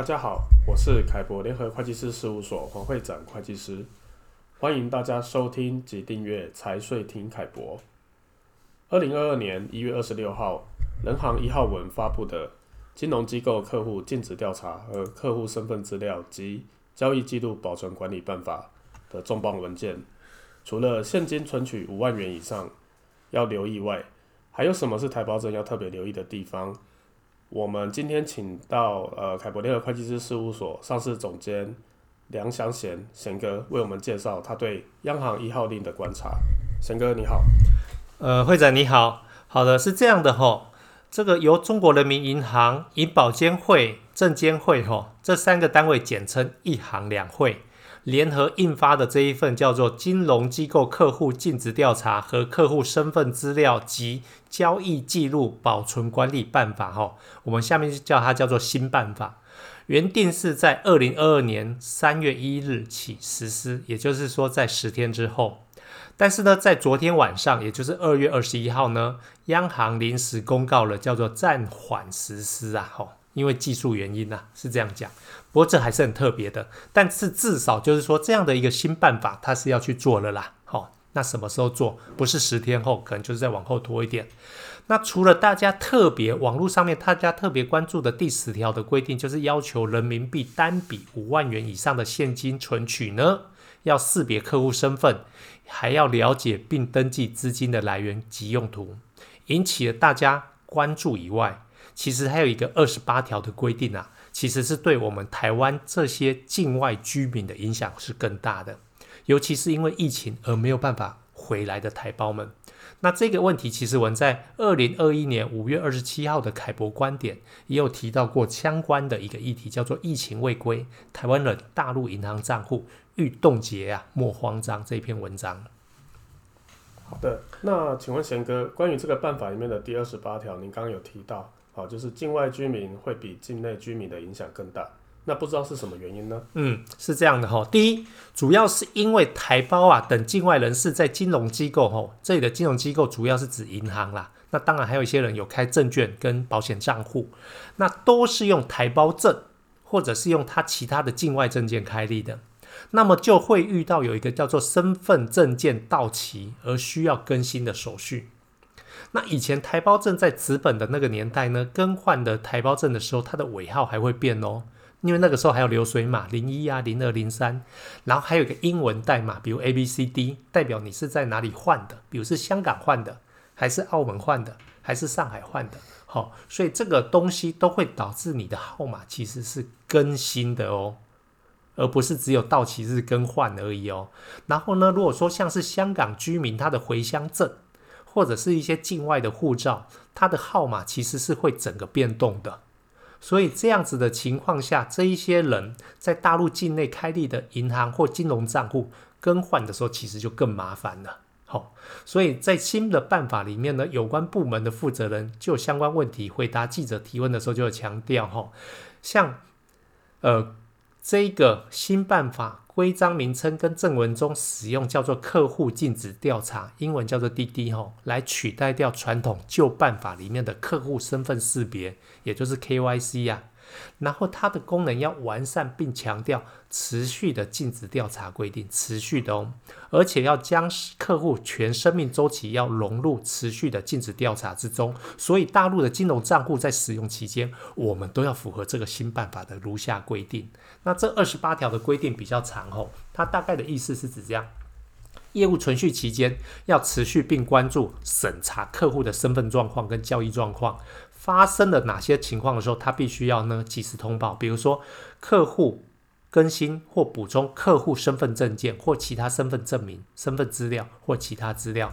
大家好，我是凯博联合会计师事务所黄会长会计师，欢迎大家收听及订阅财税听凯博。二零二二年一月二十六号，人行一号文发布的《金融机构客户尽职调查和客户身份资料及交易记录保存管理办法》的重磅文件，除了现金存取五万元以上要留意外，还有什么是台胞证要特别留意的地方？我们今天请到呃凯博联合会计师事务所上市总监梁祥贤贤哥为我们介绍他对央行一号令的观察。贤哥你好，呃会长你好，好的是这样的吼，这个由中国人民银行、银保监会、证监会吼这三个单位简称一行两会。联合印发的这一份叫做《金融机构客户尽职调查和客户身份资料及交易记录保存管理办法》哈，我们下面就叫它叫做新办法。原定是在二零二二年三月一日起实施，也就是说在十天之后。但是呢，在昨天晚上，也就是二月二十一号呢，央行临时公告了叫做暂缓实施啊，吼。因为技术原因呐、啊，是这样讲。不过这还是很特别的，但是至少就是说这样的一个新办法，它是要去做了啦。好、哦，那什么时候做？不是十天后，可能就是再往后拖一点。那除了大家特别网络上面大家特别关注的第十条的规定，就是要求人民币单笔五万元以上的现金存取呢，要识别客户身份，还要了解并登记资金的来源及用途，引起了大家关注以外。其实还有一个二十八条的规定啊，其实是对我们台湾这些境外居民的影响是更大的，尤其是因为疫情而没有办法回来的台胞们。那这个问题，其实我们在二零二一年五月二十七号的凯博观点也有提到过相关的一个议题，叫做“疫情未归，台湾人大陆银行账户欲冻结啊，莫慌张”这一篇文章。好的，那请问贤哥，关于这个办法里面的第二十八条，您刚刚有提到。好，就是境外居民会比境内居民的影响更大，那不知道是什么原因呢？嗯，是这样的哈。第一，主要是因为台胞啊等境外人士在金融机构哈，这里的金融机构主要是指银行啦。那当然还有一些人有开证券跟保险账户，那都是用台胞证或者是用他其他的境外证件开立的，那么就会遇到有一个叫做身份证件到期而需要更新的手续。那以前台胞证在纸本的那个年代呢，更换的台胞证的时候，它的尾号还会变哦，因为那个时候还有流水码零一啊、零二、零三，然后还有一个英文代码，比如 A B C D，代表你是在哪里换的，比如是香港换的，还是澳门换的，还是上海换的，好、所以这个东西都会导致你的号码其实是更新的哦，而不是只有到期日更换而已哦。然后呢，如果说像是香港居民他的回乡证。或者是一些境外的护照，它的号码其实是会整个变动的，所以这样子的情况下，这一些人在大陆境内开立的银行或金融账户更换的时候，其实就更麻烦了。好，所以在新的办法里面呢，有关部门的负责人就相关问题回答记者提问的时候，就会强调哈，像呃这个新办法。规章名称跟正文中使用叫做客户禁止调查，英文叫做滴滴吼，来取代掉传统旧办法里面的客户身份识别，也就是 KYC 呀、啊。然后它的功能要完善，并强调持续的尽职调查规定，持续的哦，而且要将客户全生命周期要融入持续的尽职调查之中。所以大陆的金融账户在使用期间，我们都要符合这个新办法的如下规定。那这二十八条的规定比较长哦，它大概的意思是指这样：业务存续期间要持续并关注审查客户的身份状况跟交易状况。发生了哪些情况的时候，他必须要呢及时通报。比如说，客户更新或补充客户身份证件或其他身份证明、身份资料或其他资料。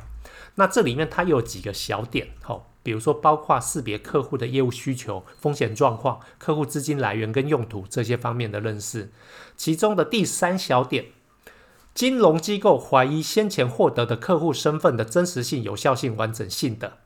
那这里面它有几个小点，哦，比如说包括识别客户的业务需求、风险状况、客户资金来源跟用途这些方面的认识。其中的第三小点，金融机构怀疑先前获得的客户身份的真实性、有效性、完整性的。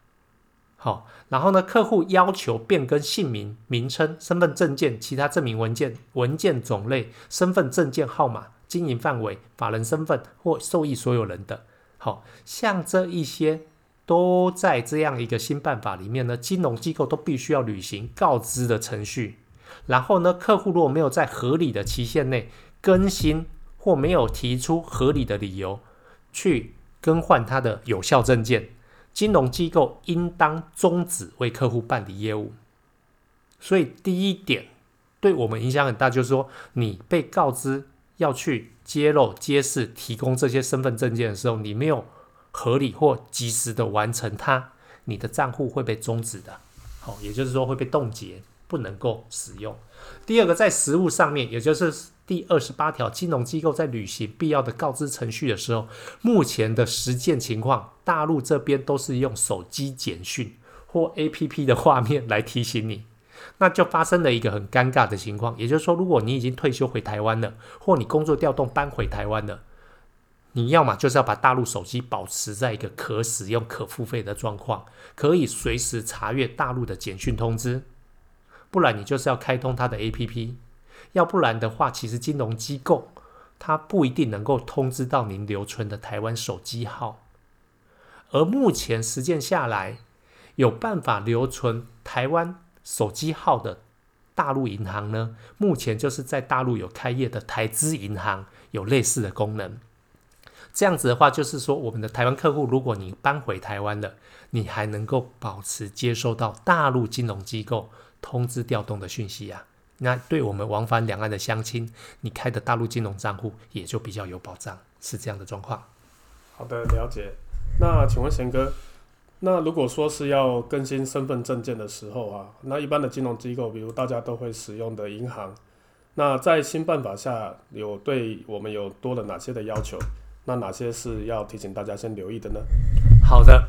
好，然后呢，客户要求变更姓名、名称、身份证件、其他证明文件、文件种类、身份证件号码、经营范围、法人身份或受益所有人的，好像这一些都在这样一个新办法里面呢，金融机构都必须要履行告知的程序。然后呢，客户如果没有在合理的期限内更新，或没有提出合理的理由去更换他的有效证件，金融机构应当终止为客户办理业务。所以第一点对我们影响很大，就是说你被告知要去揭露、揭示、提供这些身份证件的时候，你没有合理或及时的完成它，你的账户会被终止的。好，也就是说会被冻结，不能够使用。第二个，在实物上面，也就是第二十八条，金融机构在履行必要的告知程序的时候，目前的实践情况，大陆这边都是用手机简讯或 APP 的画面来提醒你，那就发生了一个很尴尬的情况，也就是说，如果你已经退休回台湾了，或你工作调动搬回台湾了。你要么就是要把大陆手机保持在一个可使用、可付费的状况，可以随时查阅大陆的简讯通知；不然你就是要开通它的 APP。要不然的话，其实金融机构它不一定能够通知到您留存的台湾手机号。而目前实践下来，有办法留存台湾手机号的大陆银行呢，目前就是在大陆有开业的台资银行有类似的功能。这样子的话，就是说，我们的台湾客户，如果你搬回台湾了，你还能够保持接收到大陆金融机构通知调动的讯息啊。那对我们往返两岸的乡亲，你开的大陆金融账户也就比较有保障，是这样的状况。好的，了解。那请问贤哥，那如果说是要更新身份证件的时候啊，那一般的金融机构，比如大家都会使用的银行，那在新办法下有对我们有多了哪些的要求？那哪些是要提醒大家先留意的呢？好的，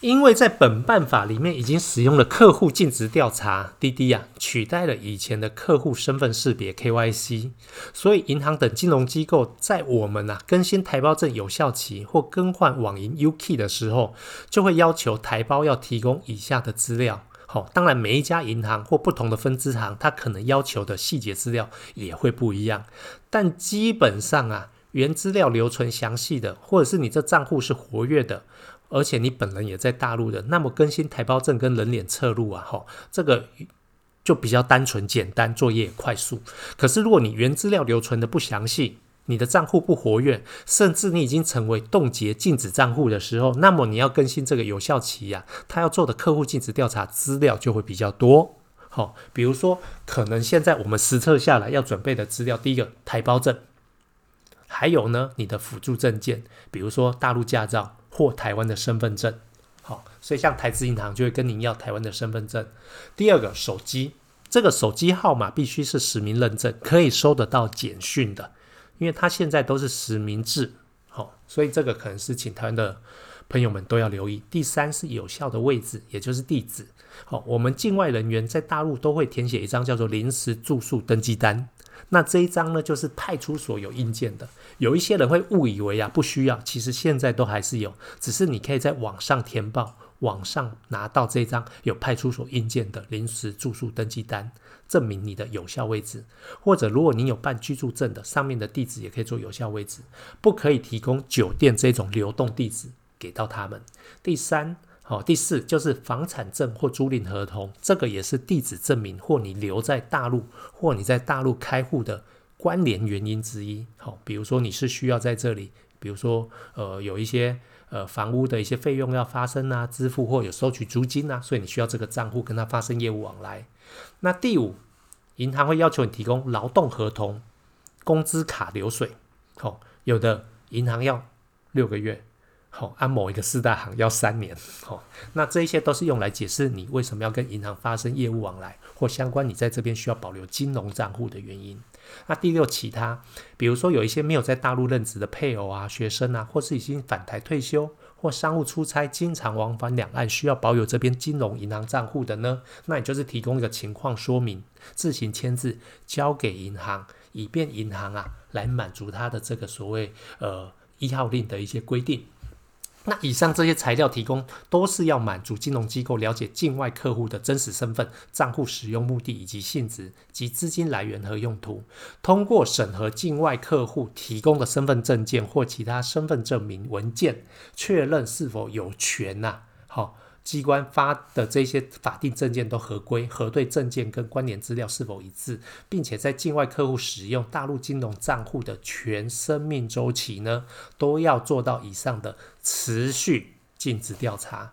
因为在本办法里面已经使用了客户尽职调查滴滴啊，取代了以前的客户身份识别 KYC，所以银行等金融机构在我们啊更新台胞证有效期或更换网银 UK 的时候，就会要求台胞要提供以下的资料。好，当然每一家银行或不同的分支行，它可能要求的细节资料也会不一样，但基本上啊。原资料留存详细的，或者是你这账户是活跃的，而且你本人也在大陆的，那么更新台胞证跟人脸测录啊，吼，这个就比较单纯简单，作业也快速。可是如果你原资料留存的不详细，你的账户不活跃，甚至你已经成为冻结禁止账户的时候，那么你要更新这个有效期呀、他要做的客户尽职调查资料就会比较多。好，比如说可能现在我们实测下来要准备的资料，第一个台胞证。还有呢，你的辅助证件，比如说大陆驾照或台湾的身份证，好，所以像台资银行就会跟您要台湾的身份证。第二个，手机，这个手机号码必须是实名认证，可以收得到简讯的，因为它现在都是实名制，好，所以这个可能是请台湾的朋友们都要留意。第三是有效的位置，也就是地址，好，我们境外人员在大陆都会填写一张叫做临时住宿登记单。那这一张呢，就是派出所有印鉴的。有一些人会误以为啊，不需要，其实现在都还是有，只是你可以在网上填报，网上拿到这张有派出所印鉴的临时住宿登记单，证明你的有效位置。或者如果你有办居住证的，上面的地址也可以做有效位置，不可以提供酒店这种流动地址给到他们。第三。好，第四就是房产证或租赁合同，这个也是地址证明或你留在大陆或你在大陆开户的关联原因之一。好，比如说你是需要在这里，比如说呃有一些呃房屋的一些费用要发生啊，支付或有收取租金啊，所以你需要这个账户跟他发生业务往来。那第五，银行会要求你提供劳动合同、工资卡流水。好，有的银行要六个月。好，按某一个四大行要三年，好，那这一些都是用来解释你为什么要跟银行发生业务往来或相关，你在这边需要保留金融账户的原因。那第六，其他，比如说有一些没有在大陆任职的配偶啊、学生啊，或是已经返台退休或商务出差经常往返两岸，需要保有这边金融银行账户的呢，那你就是提供一个情况说明，自行签字交给银行，以便银行啊来满足他的这个所谓呃一号令的一些规定。那以上这些材料提供都是要满足金融机构了解境外客户的真实身份、账户使用目的以及性质及资金来源和用途。通过审核境外客户提供的身份证件或其他身份证明文件，确认是否有权呐、好机关发的这些法定证件都合规，核对证件跟关联资料是否一致，并且在境外客户使用大陆金融账户的全生命周期呢，都要做到以上的持续尽职调查，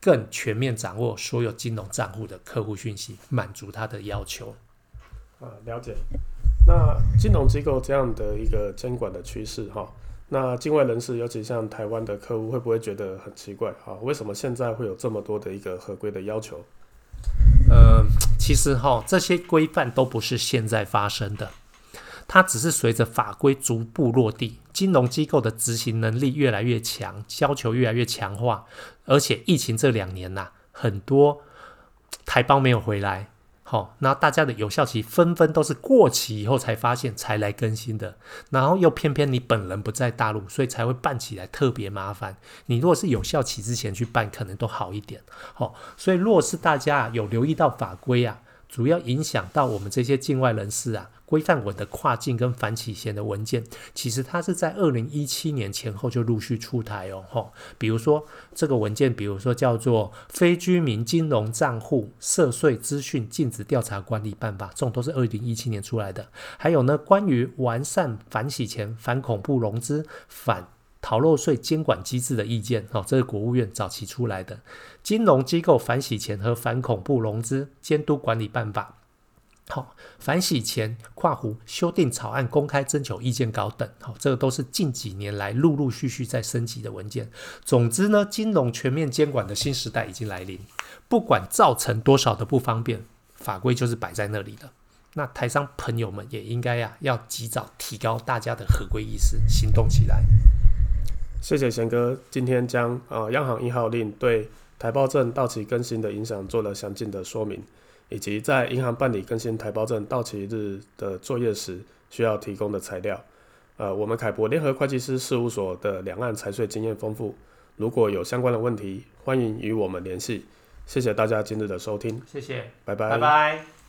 更全面掌握所有金融账户的客户讯息，满足他的要求。啊，了解。那金融机构这样的一个监管的趋势，哈。那境外人士，尤其像台湾的客户，会不会觉得很奇怪啊？为什么现在会有这么多的一个合规的要求？呃，其实哈，这些规范都不是现在发生的，它只是随着法规逐步落地，金融机构的执行能力越来越强，要求越来越强化，而且疫情这两年呐、很多台胞没有回来。好，那大家的有效期纷纷都是过期以后才发现才来更新的，然后又偏偏你本人不在大陆，所以才会办起来特别麻烦。你如果是有效期之前去办，可能都好一点。好，所以若是大家有留意到法规啊，主要影响到我们这些境外人士啊。规范我的跨境跟反洗钱的文件，其实它是在二零一七年前后就陆续出台哦，吼，比如说这个文件，比如说叫做《非居民金融账户涉税资讯禁止调查管理办法》，这种都是二零一七年出来的。还有呢，关于完善反洗钱、反恐怖融资、反逃漏税监管机制的意见，哦，这是国务院早期出来的《金融机构反洗钱和反恐怖融资监督管理办法》。好，反洗钱跨湖修订草案公开征求意见稿等，好，这个都是近几年来陆陆续续在升级的文件。总之呢，金融全面监管的新时代已经来临，不管造成多少的不方便，法规就是摆在那里的。那台商朋友们也应该呀，要及早提高大家的合规意识，行动起来。谢谢贤哥，今天将呃央行一号令对台胞证到期更新的影响做了详尽的说明。以及在银行办理更新台胞证到期日的作业时需要提供的材料，呃，我们凯博联合会计师事务所的两岸财税经验丰富，如果有相关的问题，欢迎与我们联系。谢谢大家今日的收听，谢谢，拜拜，拜拜。